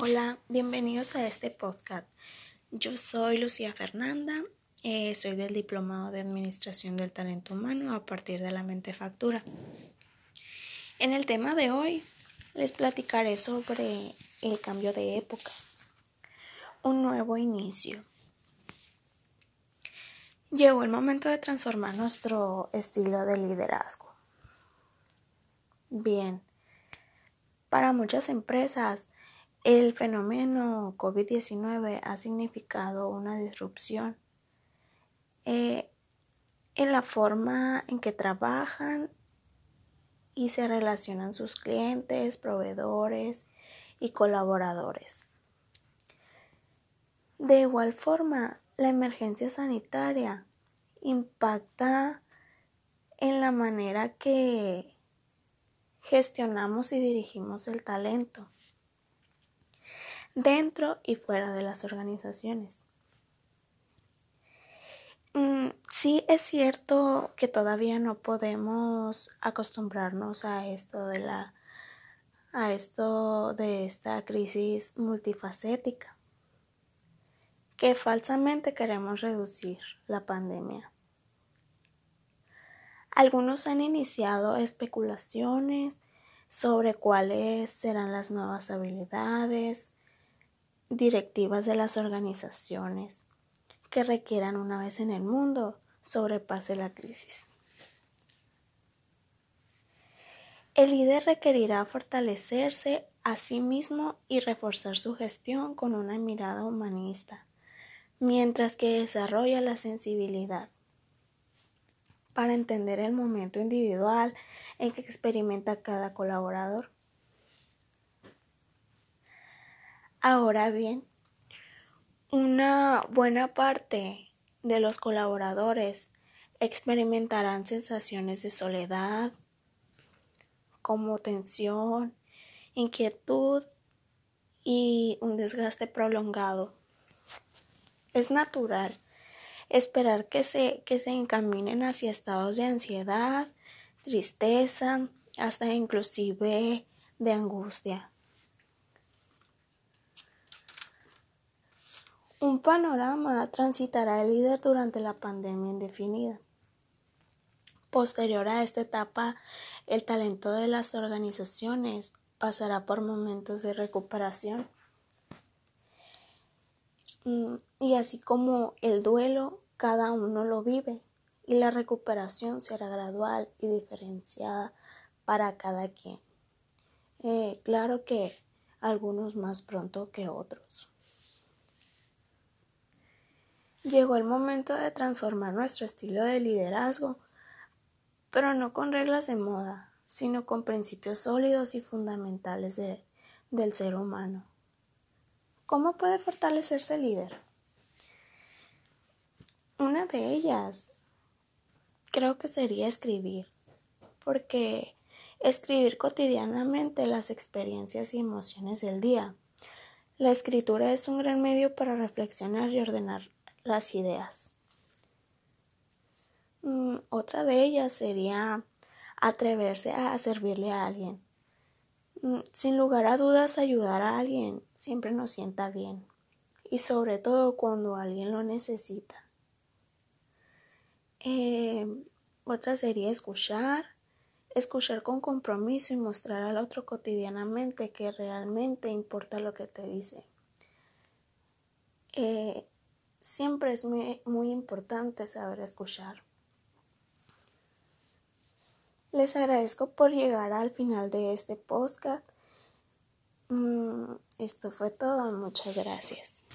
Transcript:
Hola, bienvenidos a este podcast. Yo soy Lucía Fernanda, eh, soy del Diplomado de Administración del Talento Humano a partir de la Mentefactura. En el tema de hoy les platicaré sobre el cambio de época, un nuevo inicio. Llegó el momento de transformar nuestro estilo de liderazgo. Bien, para muchas empresas, el fenómeno COVID-19 ha significado una disrupción eh, en la forma en que trabajan y se relacionan sus clientes, proveedores y colaboradores. De igual forma, la emergencia sanitaria impacta en la manera que gestionamos y dirigimos el talento dentro y fuera de las organizaciones. Mm, sí es cierto que todavía no podemos acostumbrarnos a esto de la a esto de esta crisis multifacética que falsamente queremos reducir la pandemia. Algunos han iniciado especulaciones sobre cuáles serán las nuevas habilidades, directivas de las organizaciones que requieran una vez en el mundo sobrepase la crisis. El líder requerirá fortalecerse a sí mismo y reforzar su gestión con una mirada humanista, mientras que desarrolla la sensibilidad para entender el momento individual en que experimenta cada colaborador. Ahora bien, una buena parte de los colaboradores experimentarán sensaciones de soledad, como tensión, inquietud y un desgaste prolongado. Es natural esperar que se, que se encaminen hacia estados de ansiedad, tristeza, hasta inclusive de angustia. Un panorama transitará el líder durante la pandemia indefinida. Posterior a esta etapa, el talento de las organizaciones pasará por momentos de recuperación. Mm, y así como el duelo, cada uno lo vive y la recuperación será gradual y diferenciada para cada quien. Eh, claro que algunos más pronto que otros. Llegó el momento de transformar nuestro estilo de liderazgo, pero no con reglas de moda, sino con principios sólidos y fundamentales del ser humano. ¿Cómo puede fortalecerse el líder? Una de ellas creo que sería escribir, porque escribir cotidianamente las experiencias y emociones del día. La escritura es un gran medio para reflexionar y ordenar las ideas. Mm, otra de ellas sería atreverse a servirle a alguien. Mm, sin lugar a dudas, ayudar a alguien siempre nos sienta bien y sobre todo cuando alguien lo necesita. Eh, otra sería escuchar, escuchar con compromiso y mostrar al otro cotidianamente que realmente importa lo que te dice. Eh, siempre es muy, importante saber escuchar. Les agradezco por llegar al final de este podcast. Mm, esto fue todo. Muchas gracias.